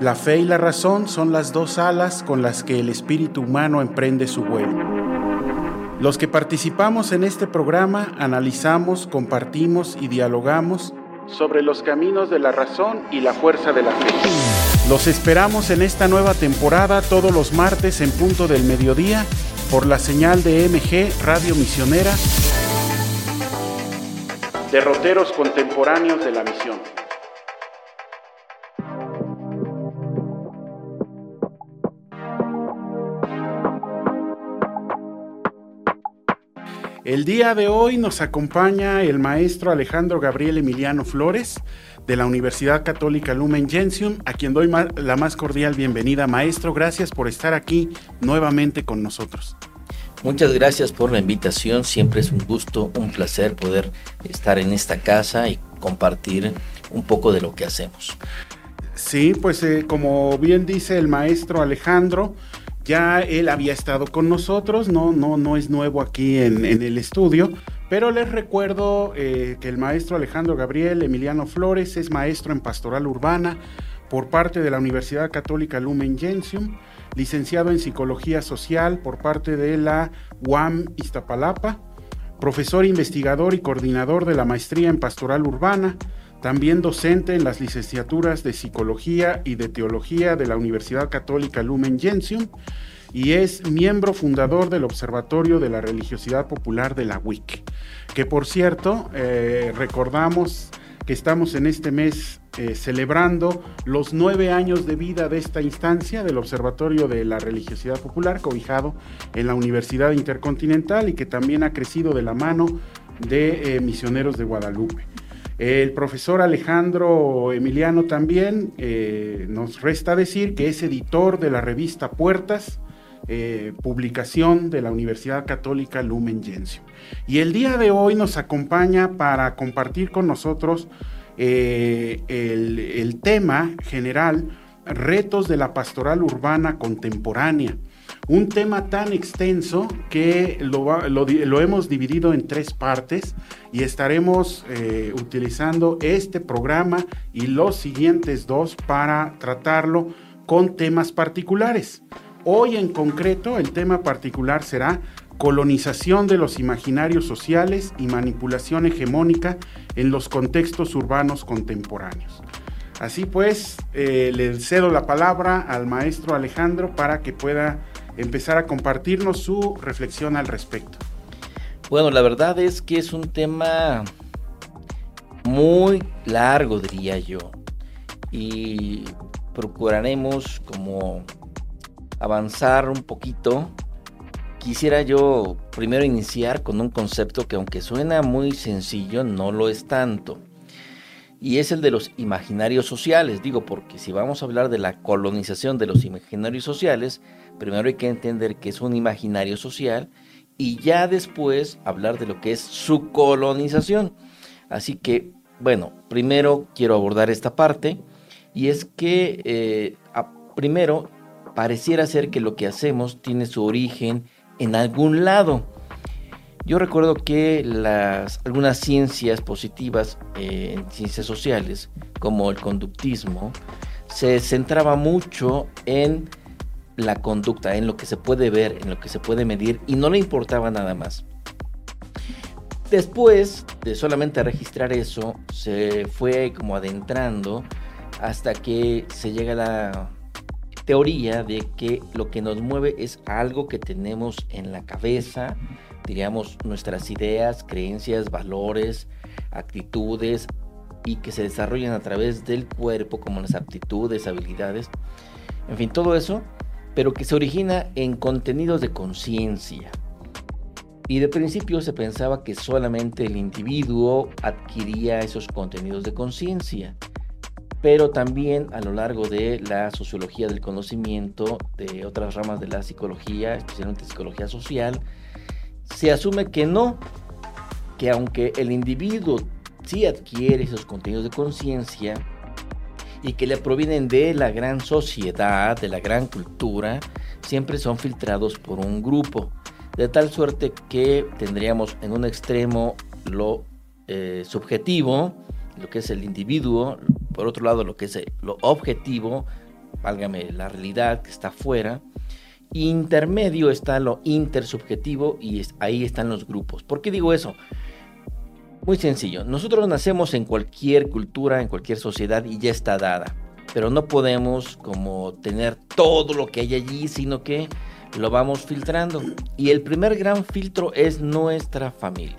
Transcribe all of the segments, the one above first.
la fe y la razón son las dos alas con las que el espíritu humano emprende su vuelo. Los que participamos en este programa analizamos, compartimos y dialogamos sobre los caminos de la razón y la fuerza de la fe. Los esperamos en esta nueva temporada todos los martes en punto del mediodía por la señal de MG Radio Misionera derroteros contemporáneos de la misión. El día de hoy nos acompaña el maestro Alejandro Gabriel Emiliano Flores de la Universidad Católica Lumen Gentium, a quien doy la más cordial bienvenida. Maestro, gracias por estar aquí nuevamente con nosotros. Muchas gracias por la invitación, siempre es un gusto, un placer poder estar en esta casa y compartir un poco de lo que hacemos. Sí, pues eh, como bien dice el maestro Alejandro, ya él había estado con nosotros, no, no, no es nuevo aquí en, el estudio, pero les recuerdo eh, que el maestro Alejandro Gabriel Emiliano Flores es maestro en pastoral urbana por parte de la Universidad Católica Lumen Gentium licenciado en Psicología Social por parte de la UAM Iztapalapa, profesor investigador y coordinador de la Maestría en Pastoral Urbana, también docente en las licenciaturas de Psicología y de Teología de la Universidad Católica Lumen Gentium y es miembro fundador del Observatorio de la Religiosidad Popular de la WIC, que por cierto, eh, recordamos que estamos en este mes eh, celebrando los nueve años de vida de esta instancia del Observatorio de la Religiosidad Popular, cobijado en la Universidad Intercontinental y que también ha crecido de la mano de eh, misioneros de Guadalupe. El profesor Alejandro Emiliano también eh, nos resta decir que es editor de la revista Puertas, publicación de la Universidad Católica Lumen Gentium. Y el día de hoy nos acompaña para compartir con nosotros eh, el, tema general, retos de la pastoral urbana contemporánea. Un tema tan extenso que lo, hemos dividido en tres partes y estaremos eh, utilizando este programa y los siguientes dos para tratarlo con temas particulares. Hoy en concreto el tema particular será colonización de los imaginarios sociales y manipulación hegemónica en los contextos urbanos contemporáneos. Así pues, eh, le cedo la palabra al maestro Alejandro para que pueda empezar a compartirnos su reflexión al respecto. Bueno, la verdad es que es un tema muy largo, diría yo, y procuraremos como avanzar un poquito quisiera yo primero iniciar con un concepto que aunque suena muy sencillo, no lo es tanto. Y es el de los imaginarios sociales. Digo, porque si vamos a hablar de la colonización de los imaginarios sociales, primero hay que entender que es un imaginario social y ya después hablar de lo que es su colonización. Así que, bueno, primero quiero abordar esta parte y es que eh, primero pareciera ser que lo que hacemos tiene su origen en algún lado. Yo recuerdo que las, algunas ciencias positivas eh, en ciencias sociales, como el conductismo, se centraba mucho en la conducta, en lo que se puede ver, en lo que se puede medir, y no le importaba nada más. Después de solamente registrar eso, se fue como adentrando hasta que se llega a la teoría de que lo que nos mueve es algo que tenemos en la cabeza, diríamos nuestras ideas, creencias, valores, actitudes y que se desarrollan a través del cuerpo como las aptitudes, habilidades, en fin, todo eso, pero que se origina en contenidos de conciencia. Y de principio se pensaba que solamente el individuo adquiría esos contenidos de conciencia pero también a lo largo de la sociología del conocimiento, de otras ramas de la psicología, especialmente psicología social, se asume que no, que aunque el individuo sí adquiere esos contenidos de conciencia y que le provienen de la gran sociedad, de la gran cultura, siempre son filtrados por un grupo, de tal suerte que tendríamos en un extremo lo eh, subjetivo, lo que es el individuo, por otro lado lo que es lo objetivo, válgame la realidad que está afuera, intermedio está lo intersubjetivo y ahí están los grupos. ¿Por qué digo eso? Muy sencillo, nosotros nacemos en cualquier cultura, en cualquier sociedad y ya está dada, pero no podemos como tener todo lo que hay allí, sino que lo vamos filtrando. Y el primer gran filtro es nuestra familia.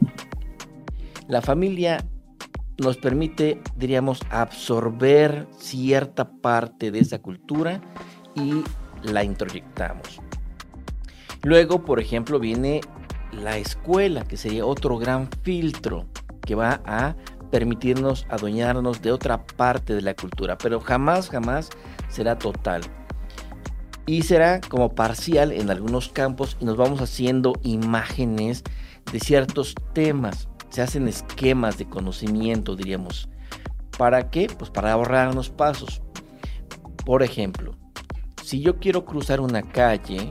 La familia nos permite, diríamos, absorber cierta parte de esa cultura y la introyectamos. Luego, por ejemplo, viene la escuela, que sería otro gran filtro que va a permitirnos adueñarnos de otra parte de la cultura, pero jamás, jamás será total. Y será como parcial en algunos campos y nos vamos haciendo imágenes de ciertos temas. Se hacen esquemas de conocimiento, diríamos. ¿Para qué? Pues para ahorrarnos pasos. Por ejemplo, si yo quiero cruzar una calle,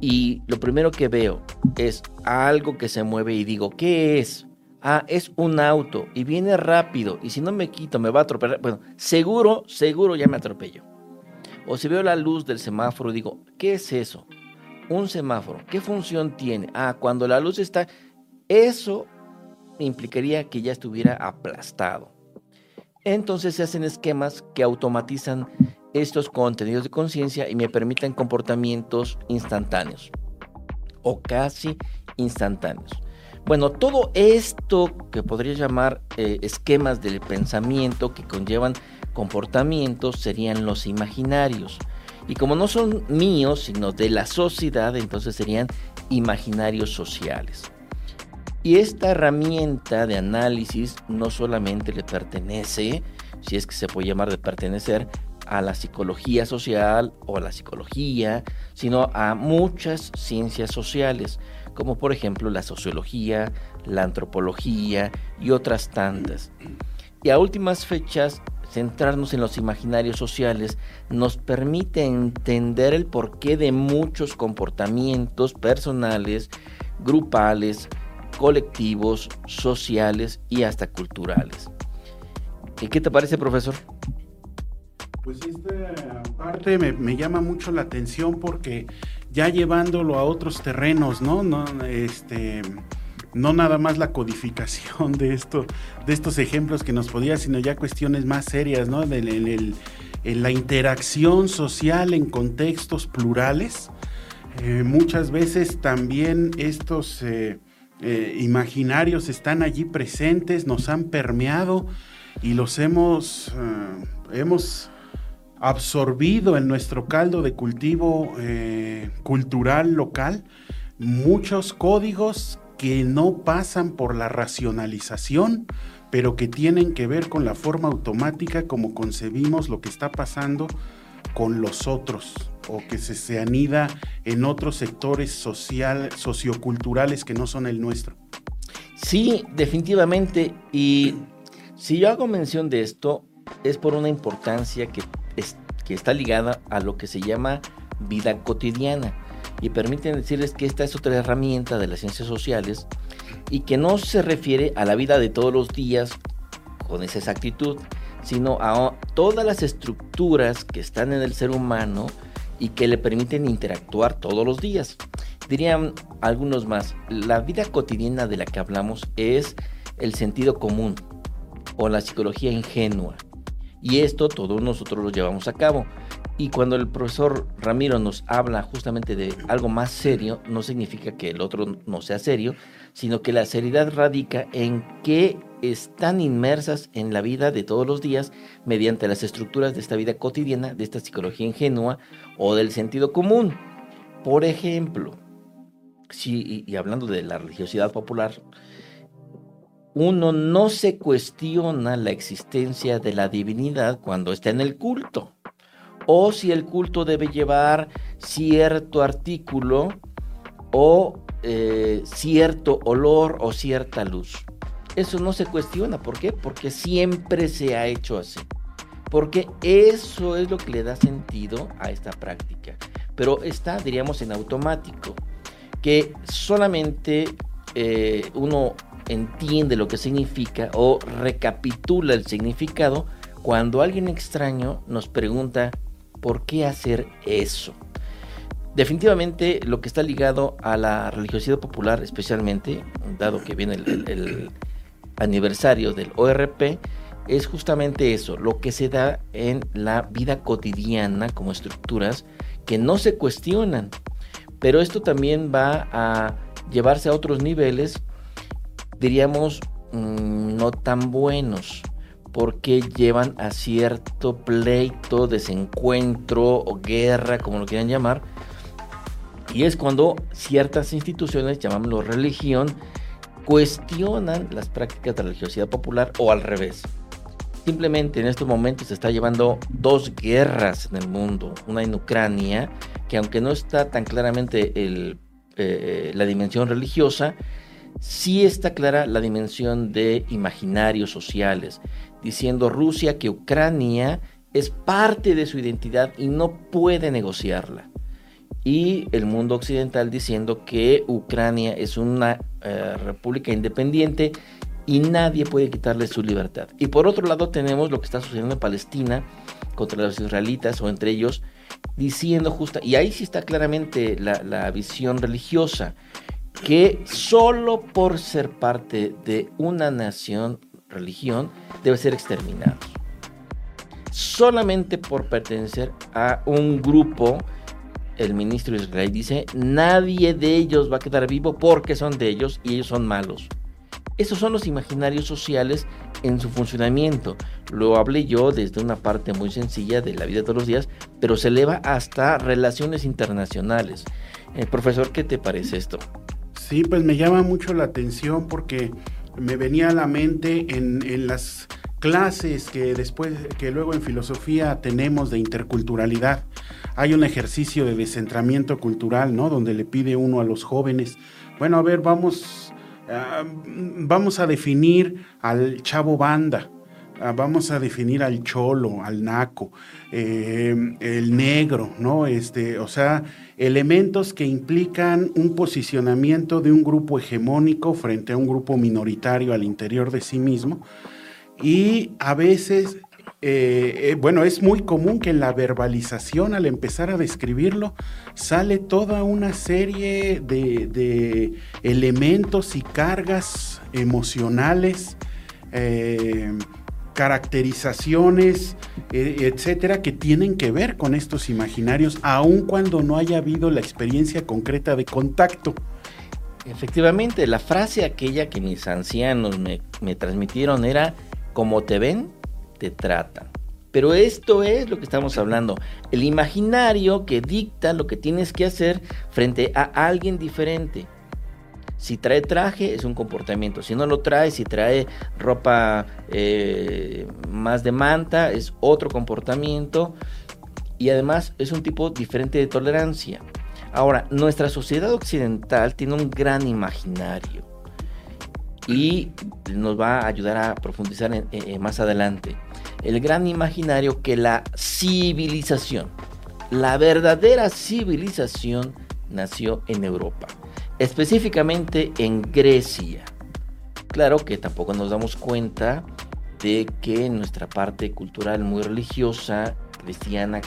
y lo primero que veo es algo que se mueve y digo, ¿qué es? Ah, es un auto y viene rápido y si no me quito me va a atropellar. Bueno, seguro, seguro ya me atropello. O si veo la luz del semáforo digo, ¿qué es eso? Un semáforo, ¿qué función tiene? Ah, cuando la luz está, eso implicaría que ya estuviera aplastado. Entonces se hacen esquemas que automatizan estos contenidos de conciencia y me permitan comportamientos instantáneos o casi instantáneos. Bueno, todo esto que podría llamar eh, esquemas del pensamiento que conllevan comportamientos serían los imaginarios. Y como no son míos, sino de la sociedad, entonces serían imaginarios sociales. Y esta herramienta de análisis no solamente le pertenece, si es que se puede llamar de pertenecer, a la psicología social o a la psicología, sino a muchas ciencias sociales, como por ejemplo la sociología, la antropología y otras tantas. Y a últimas fechas, centrarnos en los imaginarios sociales nos permite entender el porqué de muchos comportamientos personales, grupales, colectivos, sociales y hasta culturales. ¿Y qué te parece, profesor? Pues esta parte me, llama mucho la atención porque ya llevándolo a otros terrenos, ¿no? No, este, no nada más la codificación de, esto, de estos ejemplos que nos podía, sino ya cuestiones más serias, ¿no? En, la interacción social en contextos plurales. Eh, muchas veces también estos eh, eh, imaginarios están allí presentes, nos han permeado y los hemos, hemos absorbido en nuestro caldo de cultivo eh, cultural local muchos códigos que no pasan por la racionalización, pero que tienen que ver con la forma automática como concebimos lo que está pasando con los otros o que se, se anida en otros sectores social, socioculturales que no son el nuestro. Sí, definitivamente. Y si yo hago mención de esto, es por una importancia que que está ligada a lo que se llama vida cotidiana. Y permiten decirles que esta es otra herramienta de las ciencias sociales y que no se refiere a la vida de todos los días con esa exactitud, sino a todas las estructuras que están en el ser humano y que le permiten interactuar todos los días. Dirían algunos más, la vida cotidiana de la que hablamos es el sentido común o la psicología ingenua. Y esto todos nosotros lo llevamos a cabo. Y cuando el profesor Ramiro nos habla justamente de algo más serio, no significa que el otro no sea serio, sino que la seriedad radica en que están inmersas en la vida de todos los días mediante las estructuras de esta vida cotidiana, de esta psicología ingenua o del sentido común. Por ejemplo, si, y hablando de la religiosidad popular, uno no se cuestiona la existencia de la divinidad cuando está en el culto, o si el culto debe llevar cierto artículo o eh, cierto olor o cierta luz. Eso no se cuestiona, ¿por qué? Porque siempre se ha hecho así. Porque eso es lo que le da sentido a esta práctica. Pero está, diríamos, en automático, que solamente eh, uno entiende lo que significa o recapitula el significado cuando alguien extraño nos pregunta por qué hacer eso. Definitivamente lo que está ligado a la religiosidad popular, especialmente, dado que viene el, aniversario del ORP, es justamente eso, lo que se da en la vida cotidiana como estructuras que no se cuestionan. Pero esto también va a llevarse a otros niveles, diríamos, mm, no tan buenos, porque llevan a cierto pleito, desencuentro o guerra, como lo quieran llamar, y es cuando ciertas instituciones, llamámoslo religión, cuestionan las prácticas de la religiosidad popular o al revés. Simplemente en estos momentos se está llevando dos guerras en el mundo. Una en Ucrania, que aunque no está tan claramente eh, la dimensión religiosa, sí está clara la dimensión de imaginarios sociales, diciendo Rusia que Ucrania es parte de su identidad y no puede negociarla y el mundo occidental diciendo que Ucrania es una eh, república independiente y nadie puede quitarle su libertad. Y por otro lado tenemos lo que está sucediendo en Palestina contra los israelitas o entre ellos, diciendo justa, y ahí sí está claramente la, la visión religiosa, que solo por ser parte de una nación, religión, debe ser exterminado. Solamente por pertenecer a un grupo el ministro de Israel dice, nadie de ellos va a quedar vivo porque son de ellos y ellos son malos. Esos son los imaginarios sociales en su funcionamiento. Lo hablé yo desde una parte muy sencilla de la vida de todos los días, pero se eleva hasta relaciones internacionales. Eh, profesor, ¿qué te parece esto? Sí, pues me llama mucho la atención porque me venía a la mente en, en las clases que después, que luego en filosofía tenemos de interculturalidad hay un ejercicio de descentramiento cultural, ¿no? Donde le pide uno a los jóvenes, bueno, a ver, vamos, ah, vamos a definir al chavo banda, ah, vamos a definir al cholo, al naco, eh, el negro, ¿no? Este, o sea, elementos que implican un posicionamiento de un grupo hegemónico frente a un grupo minoritario al interior de sí mismo. Y a veces eh, eh, bueno, es muy común que en la verbalización, al empezar a describirlo, sale toda una serie de, elementos y cargas emocionales, eh, caracterizaciones, etcétera, que tienen que ver con estos imaginarios, aun cuando no haya habido la experiencia concreta de contacto. Efectivamente, la frase aquella que mis ancianos me, me transmitieron era, como te ven, te tratan. Pero esto es lo que estamos hablando. El imaginario que dicta lo que tienes que hacer frente a alguien diferente. Si trae traje es un comportamiento. Si no lo trae, si trae ropa eh, más de manta es otro comportamiento. Y además es un tipo diferente de tolerancia. Ahora, nuestra sociedad occidental tiene un gran imaginario. Y nos va a ayudar a profundizar más adelante el gran imaginario que la civilización, la verdadera civilización nació en Europa, específicamente en Grecia. Claro que tampoco nos damos cuenta de que nuestra parte cultural muy religiosa, cristiana,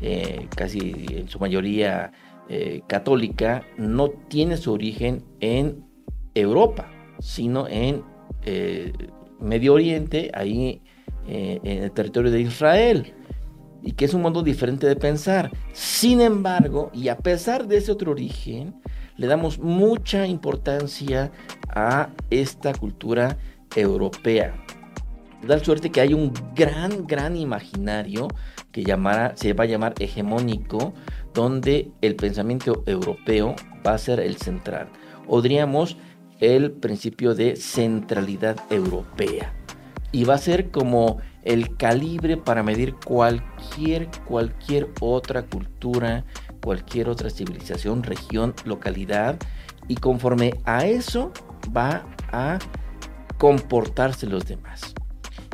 eh, casi en su mayoría eh, católica, no tiene su origen en Europa, sino en eh, Medio Oriente, ahí eh, en el territorio de Israel y que es un modo diferente de pensar. Sin embargo, y a pesar de ese otro origen, le damos mucha importancia a esta cultura europea. Da suerte que hay un gran, gran imaginario que llamará, se va a llamar hegemónico, donde el pensamiento europeo va a ser el central. O diríamos el principio de centralidad europea. Y va a ser como el calibre para medir cualquier, cualquier otra cultura, cualquier otra civilización, región, localidad. Y conforme a eso va a comportarse los demás.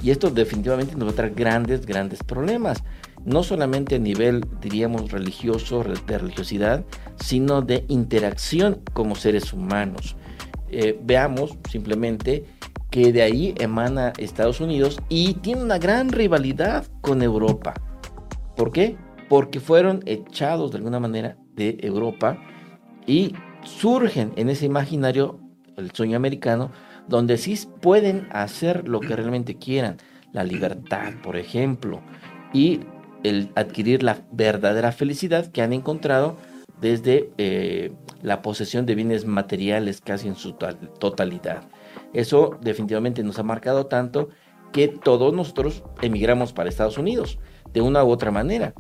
Y esto definitivamente nos va a traer grandes, grandes problemas. No solamente a nivel, diríamos, religioso, de religiosidad, sino de interacción como seres humanos. Eh, veamos simplemente que de ahí emana Estados Unidos y tiene una gran rivalidad con Europa. ¿Por qué? Porque fueron echados de alguna manera de Europa y surgen en ese imaginario, el sueño americano, donde sí pueden hacer lo que realmente quieran, la libertad, por ejemplo, y el adquirir la verdadera felicidad que han encontrado desde eh, la posesión de bienes materiales casi en su totalidad. Eso definitivamente nos ha marcado tanto que todos nosotros emigramos para Estados Unidos, de una u otra manera.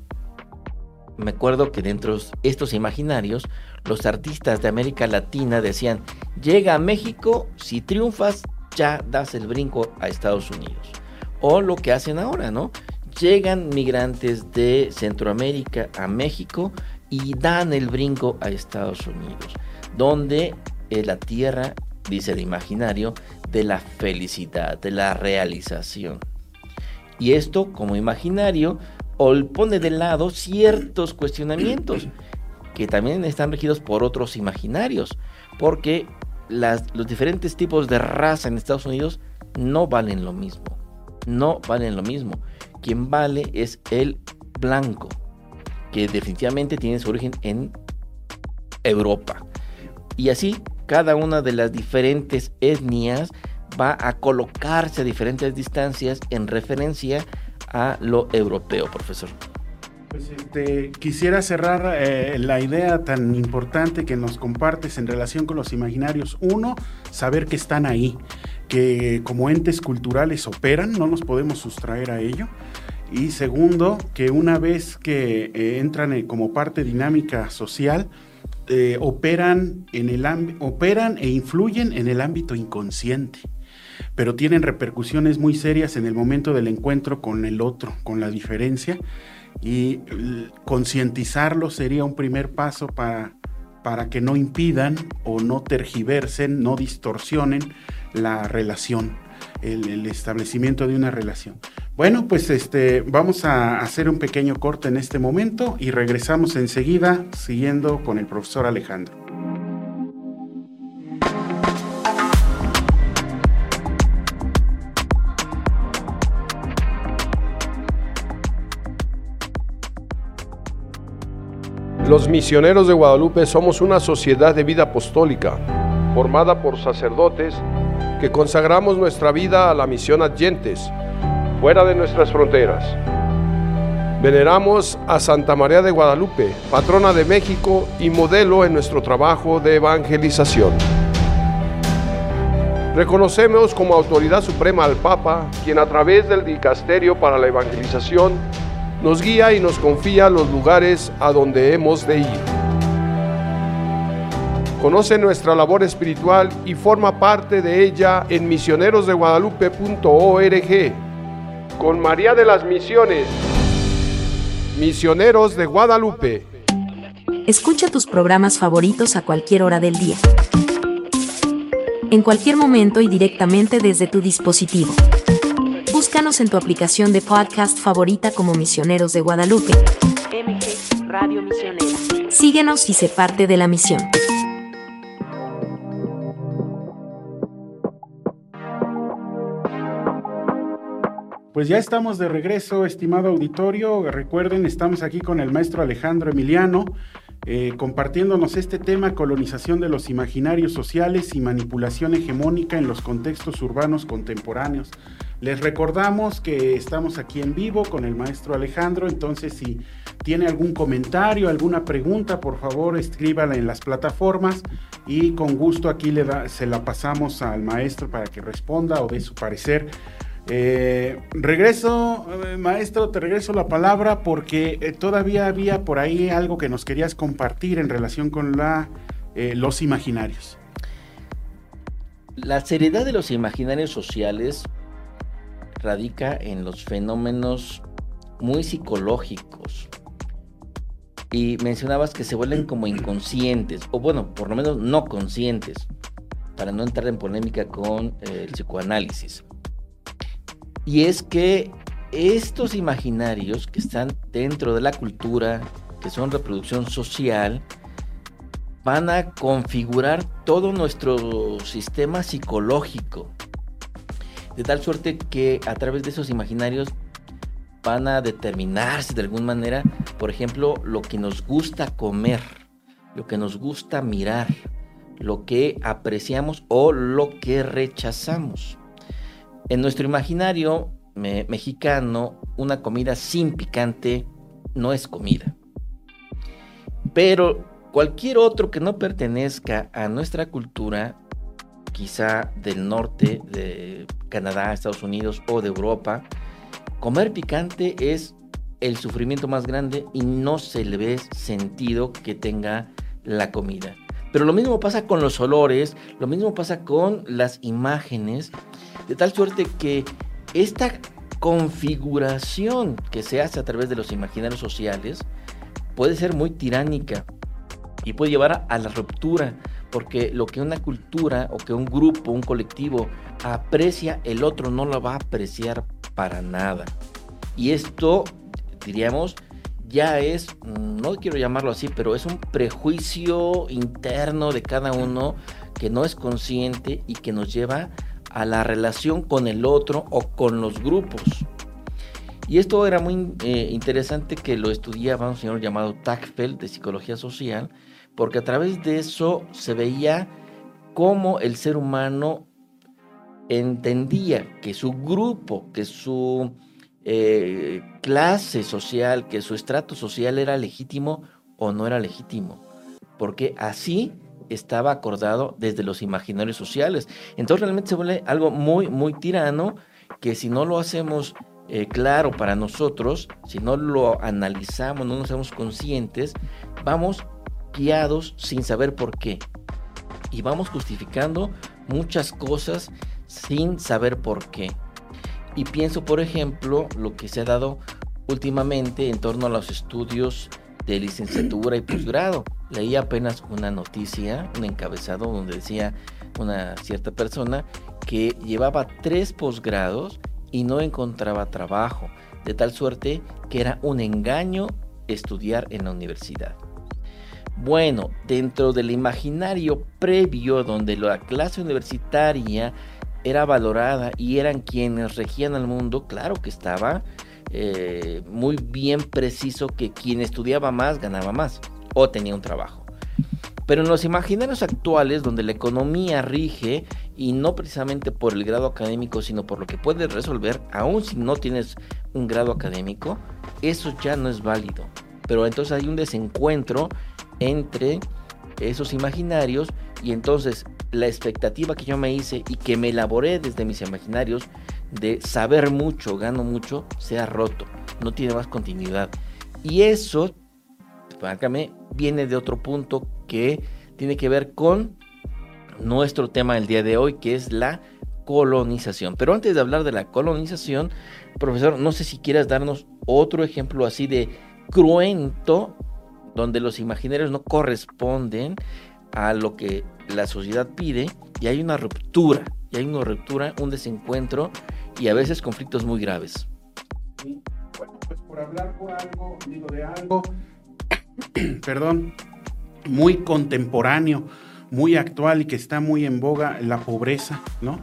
Me acuerdo que dentro de estos imaginarios, los artistas de América Latina decían, llega a México, si triunfas, ya das el brinco a Estados Unidos. O lo que hacen ahora, ¿no? Llegan migrantes de Centroamérica a México y dan el brinco a Estados Unidos, donde es la tierra, dice el imaginario, de la felicidad, de la realización. Y esto, como imaginario, pone de lado ciertos cuestionamientos que también están regidos por otros imaginarios, porque los diferentes tipos de raza en Estados Unidos no valen lo mismo, no valen lo mismo. Quien vale es el blanco, que definitivamente tiene su origen en Europa. Y así, cada una de las diferentes etnias va a colocarse a diferentes distancias en referencia a lo europeo, profesor. Pues este, quisiera cerrar eh, la idea tan importante que nos compartes en relación con los imaginarios. Uno, saber que están ahí, que como entes culturales operan, no nos podemos sustraer a ello. Y segundo, que una vez que eh, entran eh, como parte dinámica social, operan, en el operan e influyen en el ámbito inconsciente pero tienen repercusiones muy serias en el momento del encuentro con el otro, con la diferencia, y concientizarlo sería un primer paso para, para que no impidan o no tergiversen, no distorsionen la relación, el, establecimiento de una relación. Bueno, pues este, vamos a hacer un pequeño corte en este momento y regresamos enseguida siguiendo con el profesor Alejandro. Los misioneros de Guadalupe somos una sociedad de vida apostólica, formada por sacerdotes que consagramos nuestra vida a la misión adyentes, fuera de nuestras fronteras. Veneramos a Santa María de Guadalupe, patrona de México y modelo en nuestro trabajo de evangelización. Reconocemos como autoridad suprema al Papa, quien a través del Dicasterio para la Evangelización nos guía y nos confía los lugares a donde hemos de ir. Conoce nuestra labor espiritual y forma parte de ella en misionerosdeguadalupe.org. Con María de las Misiones, Misioneros de Guadalupe. Escucha tus programas favoritos a cualquier hora del día. En cualquier momento y directamente desde tu dispositivo. Búscanos en tu aplicación de podcast favorita como Misioneros de Guadalupe. MG Radio Misionera. Síguenos y sé parte de la misión. Pues ya estamos de regreso, estimado auditorio. Recuerden, estamos aquí con el maestro Alejandro Emiliano, eh, compartiéndonos este tema, colonización de los imaginarios sociales y manipulación hegemónica en los contextos urbanos contemporáneos. Les recordamos que estamos aquí en vivo con el maestro Alejandro, entonces si tiene algún comentario, alguna pregunta, por favor escríbala en las plataformas y con gusto aquí le se la pasamos al maestro para que responda o dé su parecer. Eh, regreso, eh, maestro, te regreso la palabra porque eh, todavía había por ahí algo que nos querías compartir en relación con los imaginarios. La seriedad de los imaginarios sociales radica en los fenómenos muy psicológicos. Y mencionabas que se vuelven como inconscientes, o bueno, por lo menos no conscientes, para no entrar en polémica con el psicoanálisis. Y es que estos imaginarios que están dentro de la cultura, que son reproducción social, van a configurar todo nuestro sistema psicológico. De tal suerte que a través de esos imaginarios van a determinarse de alguna manera, por ejemplo, lo que nos gusta comer, lo que nos gusta mirar, lo que apreciamos o lo que rechazamos. En nuestro imaginario mexicano, una comida sin picante no es comida. Pero cualquier otro que no pertenezca a nuestra cultura, quizá del norte, de Canadá, Estados Unidos o de Europa, comer picante es el sufrimiento más grande y no se le ve sentido que tenga la comida. Pero lo mismo pasa con los olores, lo mismo pasa con las imágenes, de tal suerte que esta configuración que se hace a través de los imaginarios sociales puede ser muy tiránica y puede llevar a la ruptura, porque lo que una cultura o que un grupo, un colectivo aprecia, el otro no lo va a apreciar para nada. Y esto, diríamos, ya es, no quiero llamarlo así, pero es un prejuicio interno de cada uno que no es consciente y que nos lleva a la relación con el otro o con los grupos. Y esto era muy eh, interesante que lo estudiaba un señor llamado Tagfeld de psicología social, porque a través de eso se veía cómo el ser humano entendía que su grupo, que su eh, clase social, que su estrato social era legítimo o no era legítimo, porque así estaba acordado desde los imaginarios sociales. Entonces realmente se vuelve algo muy, muy tirano que si no lo hacemos eh, claro para nosotros, si no lo analizamos, no nos hacemos conscientes, vamos guiados sin saber por qué. Y vamos justificando muchas cosas sin saber por qué. Y pienso, por ejemplo, lo que se ha dado últimamente en torno a los estudios de licenciatura y posgrado. Leí apenas una noticia, un encabezado donde decía una cierta persona que llevaba tres posgrados y no encontraba trabajo, de tal suerte que era un engaño estudiar en la universidad. Bueno, dentro del imaginario previo donde la clase universitaria era valorada y eran quienes regían al mundo, claro que estaba eh, muy bien preciso que quien estudiaba más ganaba más o tenía un trabajo. Pero en los imaginarios actuales, donde la economía rige, y no precisamente por el grado académico, sino por lo que puedes resolver, aun si no tienes un grado académico, eso ya no es válido. Pero entonces hay un desencuentro entre esos imaginarios y entonces la expectativa que yo me hice y que me elaboré desde mis imaginarios de saber mucho, gano mucho, se ha roto, no tiene más continuidad. Y eso, francamente, viene de otro punto que tiene que ver con nuestro tema del día de hoy, que es la colonización. Pero antes de hablar de la colonización, profesor, no sé si quieras darnos otro ejemplo así de cruento, donde los imaginarios no corresponden a lo que la sociedad pide y hay una ruptura, y hay una ruptura, un desencuentro y a veces conflictos muy graves. Pues por hablar por algo, digo de algo, perdón, muy contemporáneo, muy actual y que está muy en boga, la pobreza, ¿no?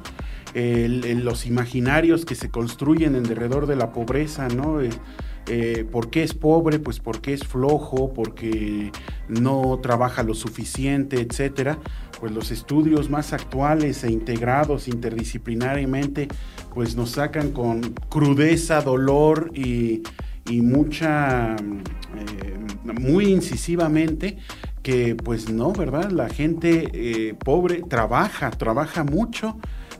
los imaginarios que se construyen en derredor de la pobreza, ¿no? Eh, ¿Por qué es pobre? Pues porque es flojo, porque no trabaja lo suficiente, etcétera. Pues los estudios más actuales e integrados interdisciplinariamente, pues nos sacan con crudeza, dolor y, mucha, eh, muy incisivamente, que pues no, ¿verdad? La gente eh, pobre trabaja, trabaja mucho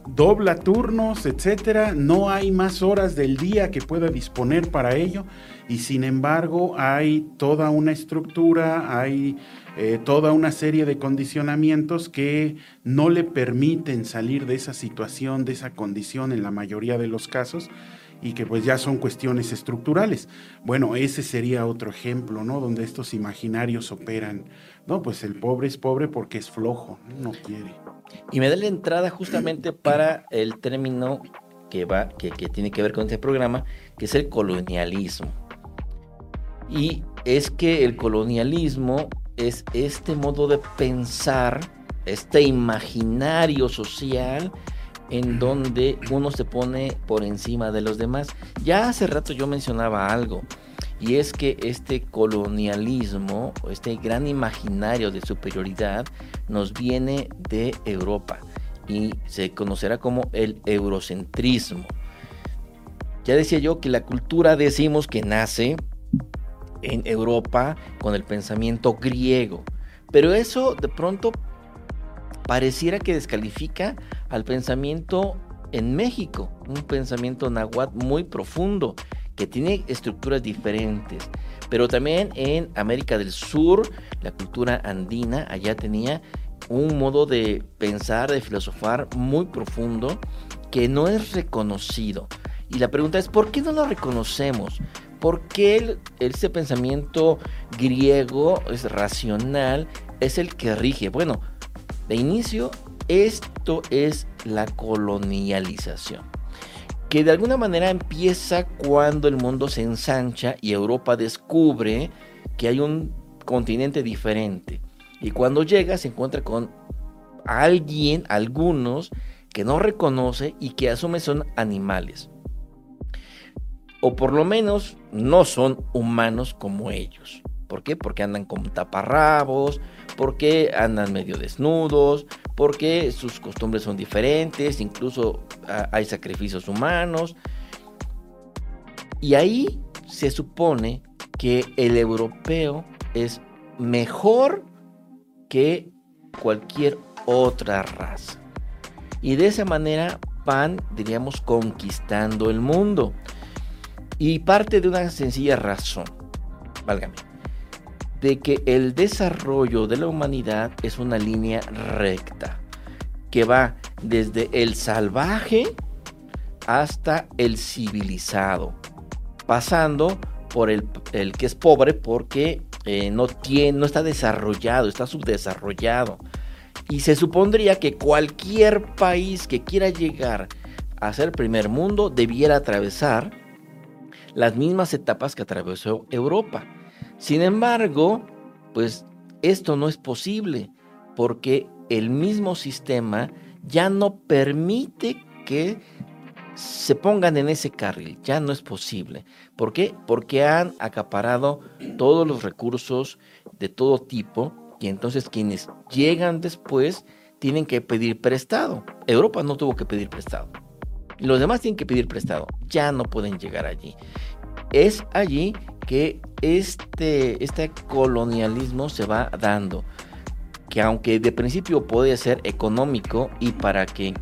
dobla turnos, etcétera, no hay más horas del día que pueda disponer para ello y sin embargo hay toda una estructura, hay eh, toda una serie de condicionamientos que no le permiten salir de esa situación, de esa condición en la mayoría de los casos y que pues ya son cuestiones estructurales. Bueno, ese sería otro ejemplo, ¿no? Donde estos imaginarios operan. No, pues el pobre es pobre porque es flojo, no quiere. Y me da la entrada justamente para el término que va, que, que tiene que ver con este programa, que es el colonialismo. Y es que el colonialismo es este modo de pensar, este imaginario social en donde uno se pone por encima de los demás. Ya hace rato yo mencionaba algo, y es que este colonialismo, este gran imaginario de superioridad, nos viene de Europa y se conocerá como el eurocentrismo. Ya decía yo que la cultura decimos que nace en Europa con el pensamiento griego. Pero eso de pronto pareciera que descalifica al pensamiento en México, un pensamiento náhuatl muy profundo que tiene estructuras diferentes. Pero también en América del Sur, la cultura andina allá tenía un modo de pensar, de filosofar muy profundo que no es reconocido. Y la pregunta es, ¿por qué no lo reconocemos? ¿Por qué ese pensamiento griego es racional es el que rige? Bueno, de inicio, esto es la colonialización, que de alguna manera empieza cuando el mundo se ensancha y Europa descubre que hay un continente diferente. Y cuando llega se encuentra con alguien, algunos, que no reconoce y que asume son animales o por lo menos no son humanos como ellos. ¿Por qué? Porque andan con taparrabos, porque andan medio desnudos, porque sus costumbres son diferentes, incluso ah, hay sacrificios humanos. Y ahí se supone que el europeo es mejor que cualquier otra raza. Y de esa manera van, diríamos, conquistando el mundo. Y parte de una sencilla razón, válgame, de que el desarrollo de la humanidad es una línea recta, que va desde el salvaje hasta el civilizado, pasando por el, que es pobre porque eh, no, tiene, no está desarrollado, está subdesarrollado. Y se supondría que cualquier país que quiera llegar a ser primer mundo debiera atravesar las mismas etapas que atravesó Europa. Sin embargo, pues esto no es posible porque el mismo sistema ya no permite que se pongan en ese carril, ya no es posible. ¿Por qué? Porque han acaparado todos los recursos de todo tipo y entonces quienes llegan después tienen que pedir prestado. Europa no tuvo que pedir prestado. Los demás tienen que pedir prestado, ya no pueden llegar allí. Es allí que este, este colonialismo se va dando, que aunque de principio puede ser económico y para que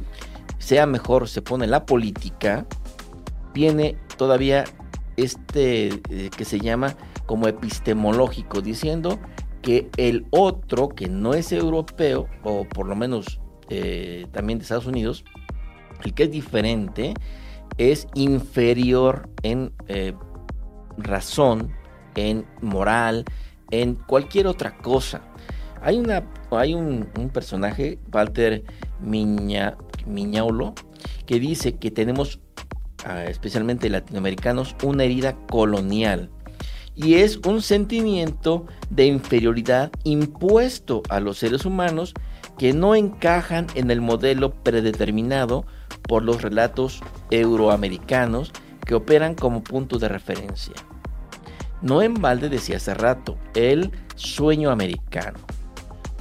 sea mejor se pone la política, viene todavía este eh, que se llama como epistemológico, diciendo que el otro que no es europeo, o por lo menos eh, también de Estados Unidos, el que es diferente es inferior en eh, razón, en moral, en cualquier otra cosa. Hay, una, hay un, personaje, Walter Miña, Miñaulo, que dice que tenemos, ah, especialmente latinoamericanos, una herida colonial. Y es un sentimiento de inferioridad impuesto a los seres humanos que no encajan en el modelo predeterminado por los relatos euroamericanos que operan como punto de referencia. No en balde decía hace rato, el sueño americano.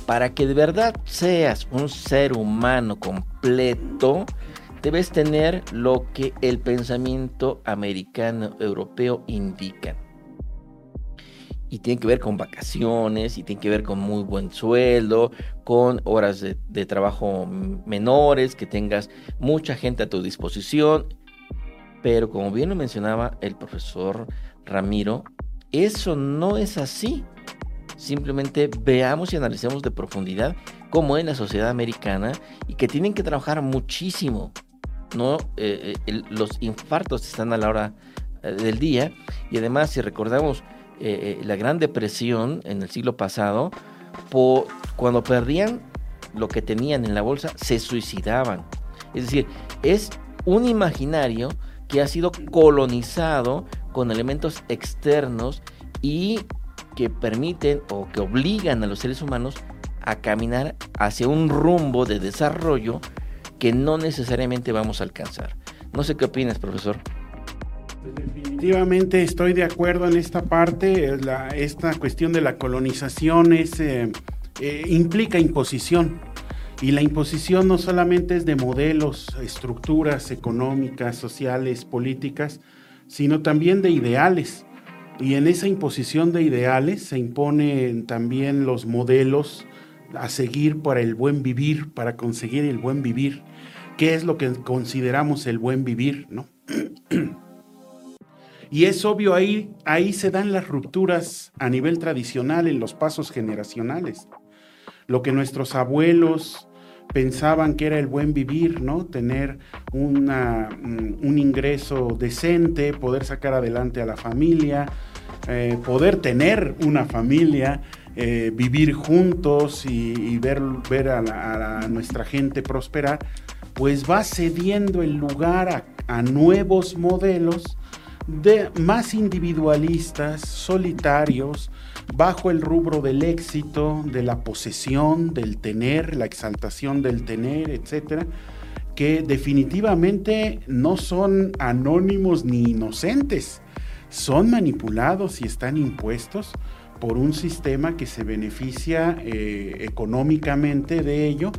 Para que de verdad seas un ser humano completo, debes tener lo que el pensamiento americano europeo indica. Y tiene que ver con vacaciones y tiene que ver con muy buen sueldo, con horas de, trabajo menores, que tengas mucha gente a tu disposición. Pero como bien lo mencionaba el profesor Ramiro, eso no es así. Simplemente veamos y analicemos de profundidad cómo es la sociedad americana y que tienen que trabajar muchísimo. ¿no? Eh, eh, los infartos están a la hora eh, del día y además si recordamos eh, eh, la Gran Depresión en el siglo pasado, cuando perdían lo que tenían en la bolsa, se suicidaban. Es decir, es un imaginario que ha sido colonizado con elementos externos y que permiten o que obligan a los seres humanos a caminar hacia un rumbo de desarrollo que no necesariamente vamos a alcanzar. No sé qué opinas, profesor. Definitivamente estoy de acuerdo en esta parte. esta cuestión de la colonización eh, eh, implica imposición. Y la imposición no solamente es de modelos, estructuras económicas, sociales, políticas, sino también de ideales. Y en esa imposición de ideales se imponen también los modelos a seguir para el buen vivir, para conseguir el buen vivir. ¿Qué es lo que consideramos el buen vivir? ¿no? Y es obvio, ahí, ahí se dan las rupturas a nivel tradicional en los pasos generacionales. Lo que nuestros abuelos pensaban que era el buen vivir, ¿no? Tener una, mm, un ingreso decente, poder sacar adelante a la familia, eh, poder tener una familia, eh, vivir juntos y, ver, ver a, nuestra gente prosperar, pues va cediendo el lugar a, a nuevos modelos de más individualistas, solitarios, bajo el rubro del éxito, de la posesión, del tener, la exaltación del tener, etcétera, que definitivamente no son anónimos ni inocentes, son manipulados y están impuestos por un sistema que se beneficia eh, económicamente de ello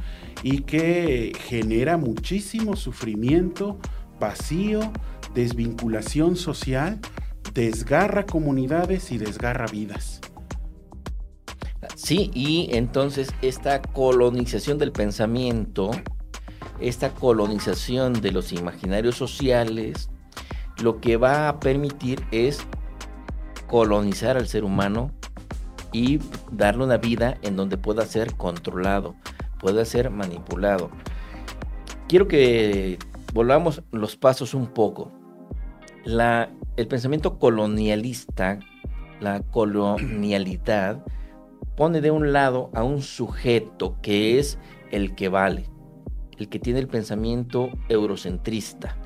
y que genera muchísimo sufrimiento, vacío, desvinculación social, desgarra comunidades y desgarra vidas. Sí, y entonces esta colonización del pensamiento, esta colonización de los imaginarios sociales, lo que va a permitir es colonizar al ser humano y darle una vida en donde pueda ser controlado, pueda ser manipulado. Quiero que volvamos los pasos un poco el pensamiento colonialista, la colonialidad, pone de un lado a un sujeto que es el que vale, el que tiene el pensamiento eurocentrista,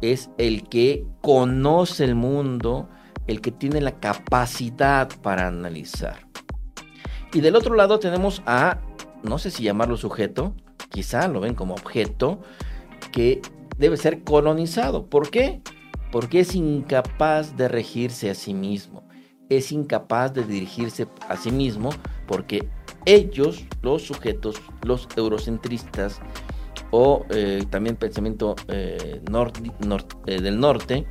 es el que conoce el mundo, el que tiene la capacidad para analizar. Y del otro lado tenemos a, no sé si llamarlo sujeto, quizá lo ven como objeto, que debe ser colonizado. ¿Por qué? Porque es incapaz de regirse a sí mismo, es incapaz de dirigirse a sí mismo, porque ellos, los sujetos, los eurocentristas, o eh, también pensamiento eh, eh, del norte,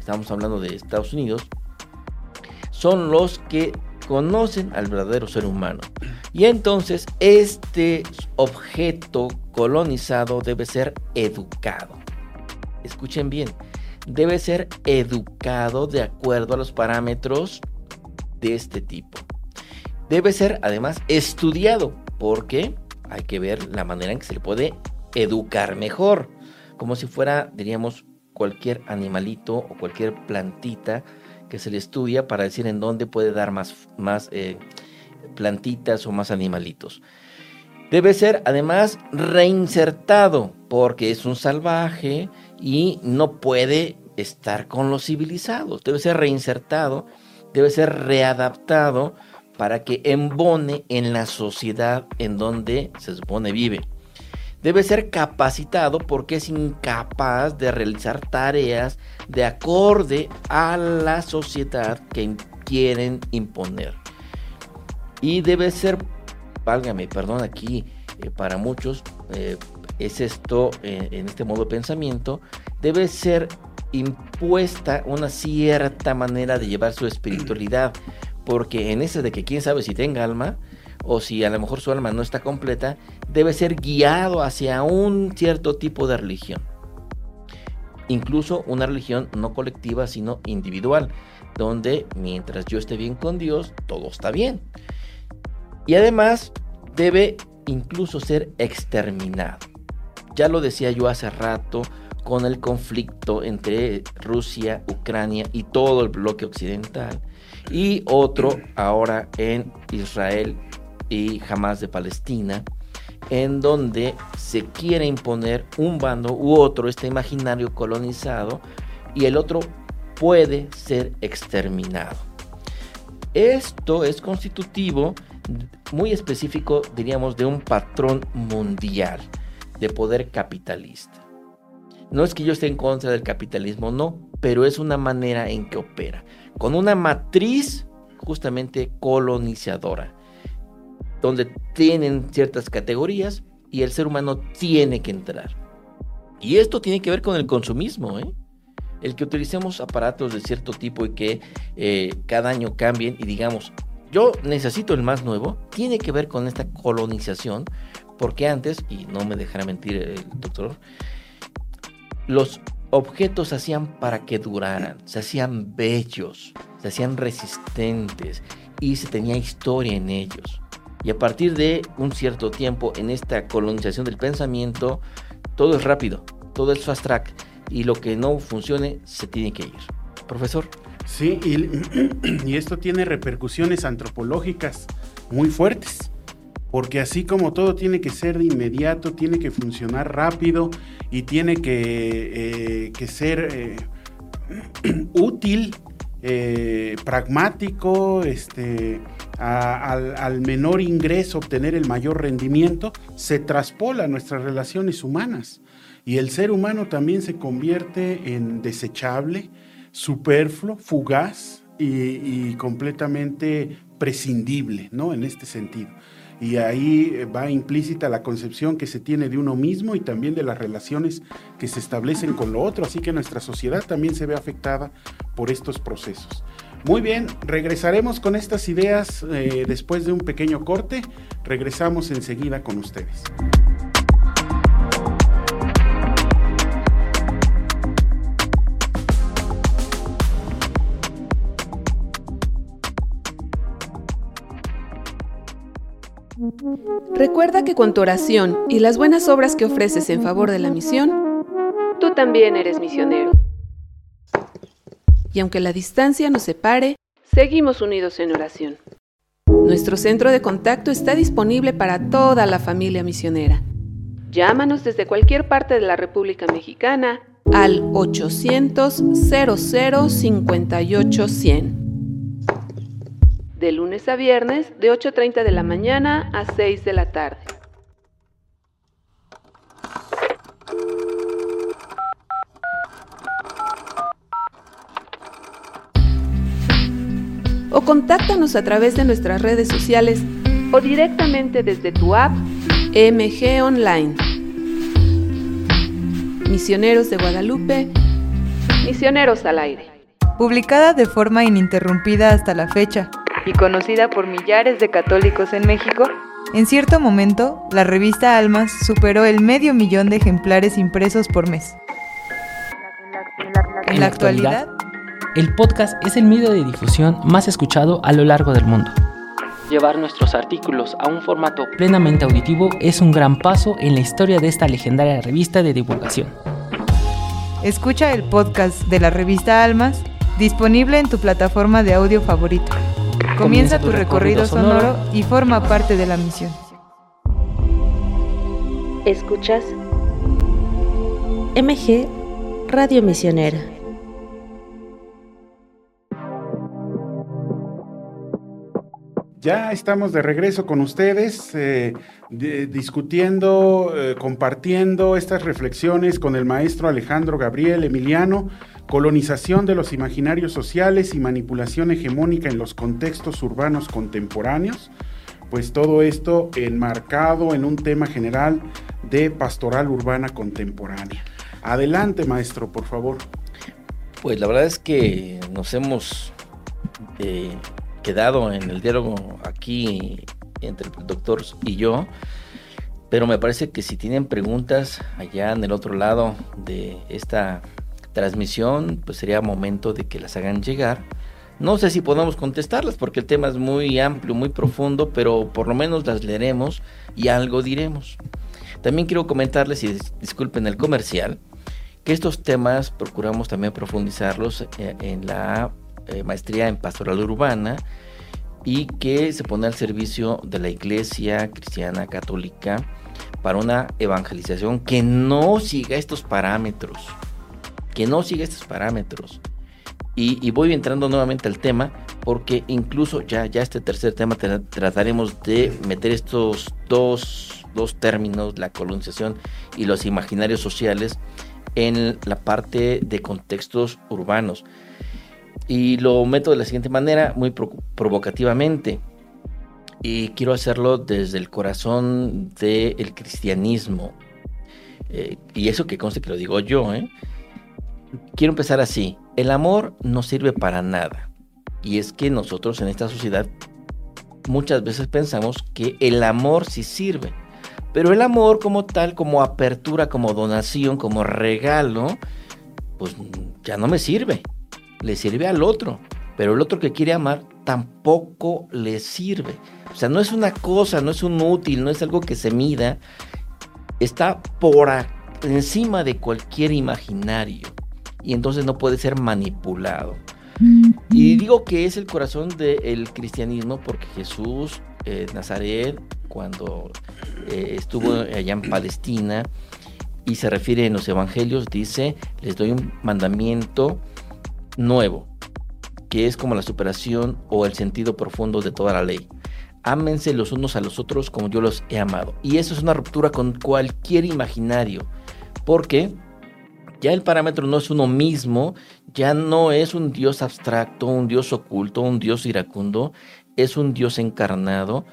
estamos hablando de Estados Unidos, son los que conocen al verdadero ser humano. Y entonces este objeto colonizado debe ser educado. Escuchen bien, debe ser educado de acuerdo a los parámetros de este tipo. Debe ser además estudiado porque hay que ver la manera en que se le puede educar mejor, como si fuera, diríamos, cualquier animalito o cualquier plantita que se le estudia para decir en dónde puede dar más, más eh, plantitas o más animalitos. Debe ser además reinsertado porque es un salvaje y no puede estar con los civilizados. Debe ser reinsertado, debe ser readaptado para que embone en la sociedad en donde se supone vive. Debe ser capacitado porque es incapaz de realizar tareas de acorde a la sociedad que quieren imponer. Y debe ser, válgame, perdón aquí eh, para muchos, eh, es esto, eh, en este modo de pensamiento, debe ser impuesta una cierta manera de llevar su espiritualidad, porque en ese de que quién sabe si tenga alma, o si a lo mejor su alma no está completa, debe ser guiado hacia un cierto tipo de religión. Incluso una religión no colectiva, sino individual, donde mientras yo esté bien con Dios, todo está bien. Y además debe incluso ser exterminado. Ya lo decía yo hace rato con el conflicto entre Rusia, Ucrania y todo el bloque occidental. Y otro ahora en Israel y jamás de Palestina, en donde se quiere imponer un bando u otro, este imaginario colonizado, y el otro puede ser exterminado. Esto es constitutivo muy específico, diríamos, de un patrón mundial de poder capitalista. No es que yo esté en contra del capitalismo, no, pero es una manera en que opera, con una matriz justamente colonizadora, donde tienen ciertas categorías y el ser humano tiene que entrar. Y esto tiene que ver con el consumismo, ¿eh? el que utilicemos aparatos de cierto tipo y que eh, cada año cambien y digamos, yo necesito el más nuevo, tiene que ver con esta colonización, porque antes, y no me dejará mentir el doctor, los objetos se hacían para que duraran, se hacían bellos, se hacían resistentes y se tenía historia en ellos. Y a partir de un cierto tiempo en esta colonización del pensamiento, todo es rápido, todo es fast track y lo que no funcione se tiene que ir. Profesor. Sí, y, esto tiene repercusiones antropológicas muy fuertes, porque así como todo tiene que ser de inmediato, tiene que funcionar rápido y tiene que, eh, ser eh, útil, eh, pragmático, este, al, al, menor ingreso obtener el mayor rendimiento, se traspola nuestras relaciones humanas. Y el ser humano también se convierte en desechable, superfluo, fugaz y, completamente prescindible, ¿no? En este sentido. Y ahí va implícita la concepción que se tiene de uno mismo y también de las relaciones que se establecen con lo otro. Así que nuestra sociedad también se ve afectada por estos procesos. Muy bien, regresaremos con estas ideas eh, después de un pequeño corte. Regresamos enseguida con ustedes. Recuerda que con tu oración y las buenas obras que ofreces en favor de la misión, tú también eres misionero. Y aunque la distancia nos separe, seguimos unidos en oración. Nuestro centro de contacto está disponible para toda la familia misionera. Llámanos desde cualquier parte de la República Mexicana al 800 00 58 100 de lunes a viernes de 8.30 de la mañana a 6 de la tarde. O contáctanos a través de nuestras redes sociales o directamente desde tu app MG Online. Misioneros de Guadalupe, Misioneros al Aire. Publicada de forma ininterrumpida hasta la fecha y conocida por millares de católicos en México, en cierto momento, la revista Almas superó el medio millón de ejemplares impresos por mes. En la actualidad, el podcast es el medio de difusión más escuchado a lo largo del mundo. Llevar nuestros artículos a un formato plenamente auditivo es un gran paso en la historia de esta legendaria revista de divulgación. Escucha el podcast de la revista Almas disponible en tu plataforma de audio favorito. Comienza tu recorrido sonoro y forma parte de la misión. Escuchas MG Radio Misionera. Ya estamos de regreso con ustedes, eh, discutiendo, eh, compartiendo estas reflexiones con el maestro Alejandro Gabriel Emiliano colonización de los imaginarios sociales y manipulación hegemónica en los contextos urbanos contemporáneos, pues todo esto enmarcado en un tema general de pastoral urbana contemporánea. Adelante, maestro, por favor. Pues la verdad es que nos hemos eh, quedado en el diálogo aquí entre el doctor y yo, pero me parece que si tienen preguntas allá en el otro lado de esta transmisión, pues sería momento de que las hagan llegar. No sé si podemos contestarlas porque el tema es muy amplio, muy profundo, pero por lo menos las leeremos y algo diremos. También quiero comentarles, y disculpen el comercial, que estos temas procuramos también profundizarlos eh, en la eh, maestría en pastoral urbana y que se pone al servicio de la iglesia cristiana católica para una evangelización que no siga estos parámetros, que no siga estos parámetros. Y, voy entrando nuevamente al tema porque incluso ya, ya este tercer tema trataremos de meter estos dos, dos términos, la colonización y los imaginarios sociales, en la parte de contextos urbanos. Y lo meto de la siguiente manera, muy provocativamente. Y quiero hacerlo desde el corazón del cristianismo. Eh, y eso que conste que lo digo yo. ¿eh? Quiero empezar así. El amor no sirve para nada. Y es que nosotros en esta sociedad muchas veces pensamos que el amor sí sirve. Pero el amor como tal, como apertura, como donación, como regalo, pues ya no me sirve. Le sirve al otro. Pero el otro que quiere amar tampoco le sirve. O sea, no es una cosa, no es un útil, no es algo que se mida. Está por encima de cualquier imaginario. Y entonces no puede ser manipulado. Y digo que es el corazón del cristianismo porque Jesús, eh, Nazaret, cuando eh, estuvo allá en Palestina y se refiere en los evangelios, dice, les doy un mandamiento nuevo, que es como la superación o el sentido profundo de toda la ley. Ámense los unos a los otros como yo los he amado. Y eso es una ruptura con cualquier imaginario, porque ya el parámetro no es uno mismo, ya no es un Dios abstracto, un Dios oculto, un Dios iracundo, es un Dios encarnado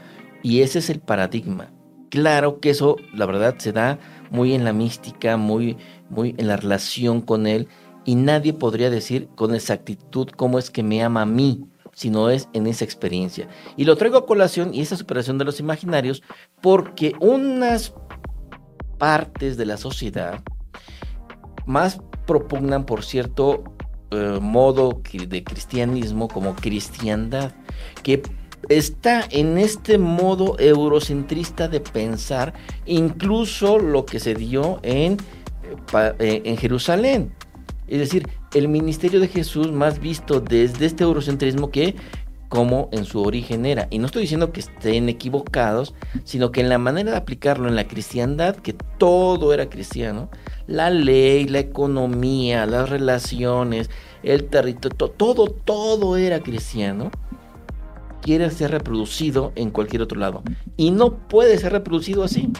y ese es el paradigma. Claro que eso, la verdad, se da muy en la mística, muy, muy en la relación con Él, y nadie podría decir con exactitud cómo es que me ama a mí, si no es en esa experiencia. Y lo traigo a colación y esa superación de los imaginarios, porque unas partes de la sociedad más propugnan, por cierto, eh, modo de cristianismo como cristiandad, que está en este modo eurocentrista de pensar incluso lo que se dio en, eh, en Jerusalén. Es decir, el ministerio de Jesús más visto desde este eurocentrismo que como en su origen era. Y no estoy diciendo que estén equivocados, sino que en la manera de aplicarlo en la cristiandad, que todo era cristiano, la ley, la economía, las relaciones, el territorio, todo, todo era cristiano quiere ser reproducido en cualquier otro lado. Y no puede ser reproducido así,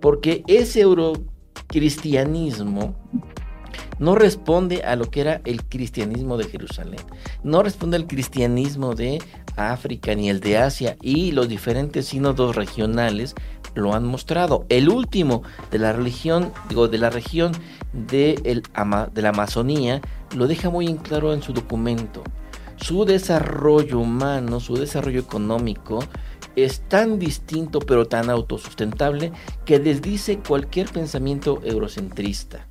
porque ese eurocristianismo no responde a lo que era el cristianismo de Jerusalén, no responde al cristianismo de África ni el de Asia y los diferentes sínodos regionales lo han mostrado. El último de la religión, digo, de la región de, de la Amazonía lo deja muy en claro en su documento su desarrollo humano, su desarrollo económico es tan distinto pero tan autosustentable que desdice cualquier pensamiento eurocentrista.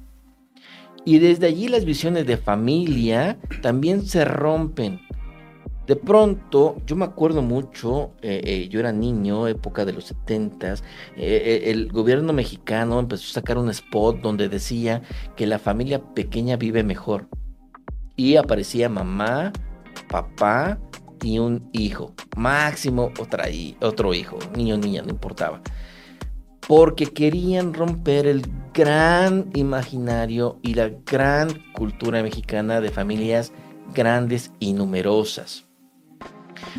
Y desde allí las visiones de familia también se rompen. De pronto, yo me acuerdo mucho, eh, eh, yo era niño, época de los 70 eh, el gobierno mexicano empezó a sacar un spot donde decía que la familia pequeña vive mejor. Y aparecía mamá, papá y un hijo, máximo otra, otro hijo, niño niña, no importaba. Porque querían romper el gran imaginario y la gran cultura mexicana de familias grandes y numerosas.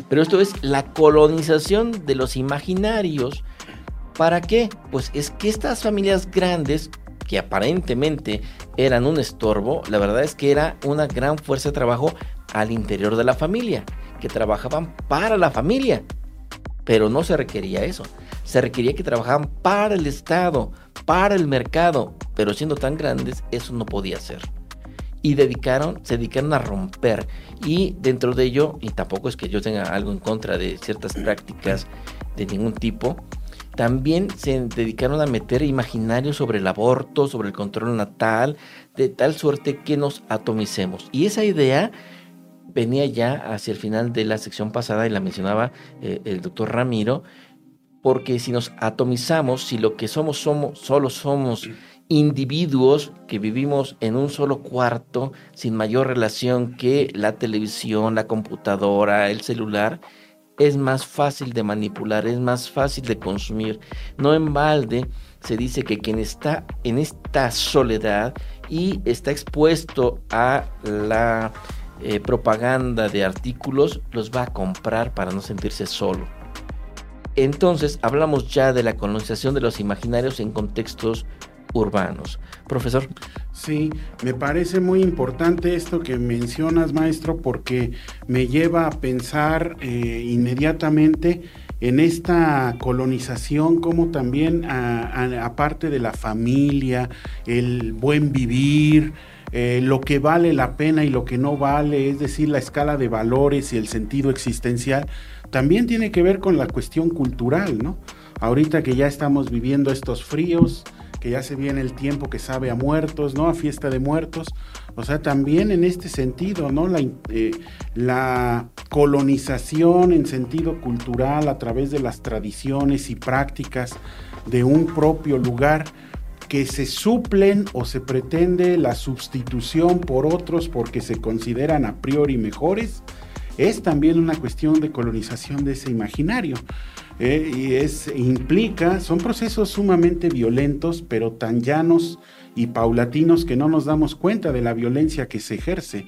Pero esto es la colonización de los imaginarios. ¿Para qué? Pues es que estas familias grandes, que aparentemente eran un estorbo, la verdad es que era una gran fuerza de trabajo al interior de la familia, que trabajaban para la familia. Pero no se requería eso. Se requería que trabajaban para el Estado, para el mercado. Pero siendo tan grandes, eso no podía ser. y dedicaron, se dedicaron a romper. Y dentro de ello, y tampoco es que yo tenga algo en contra de ciertas prácticas de ningún tipo, también se dedicaron a meter imaginarios sobre el aborto, sobre el control natal, de tal suerte que nos atomicemos. Y esa idea venía ya hacia el final de la sección pasada y la mencionaba eh, el doctor Ramiro, porque si nos atomizamos, si lo que somos, somos solo somos individuos que vivimos en un solo cuarto sin mayor relación que la televisión, la computadora, el celular, es más fácil de manipular, es más fácil de consumir. No en balde se dice que quien está en esta soledad y está expuesto a la eh, propaganda de artículos, los va a comprar para no sentirse solo. Entonces hablamos ya de la colonización de los imaginarios en contextos urbanos. Profesor. Sí, me parece muy importante esto que mencionas, maestro, porque me lleva a pensar eh, inmediatamente en esta colonización, como también aparte de la familia, el buen vivir, eh, lo que vale la pena y lo que no vale, es decir, la escala de valores y el sentido existencial, también tiene que ver con la cuestión cultural, ¿no? Ahorita que ya estamos viviendo estos fríos, que ya se viene el tiempo que sabe a muertos, ¿no? A fiesta de muertos. O sea, también en este sentido, ¿no? La, eh, la colonización en sentido cultural a través de las tradiciones y prácticas de un propio lugar que se suplen o se pretende la sustitución por otros porque se consideran a priori mejores, es también una cuestión de colonización de ese imaginario. Eh, y es, implica, son procesos sumamente violentos, pero tan llanos y paulatinos que no nos damos cuenta de la violencia que se ejerce.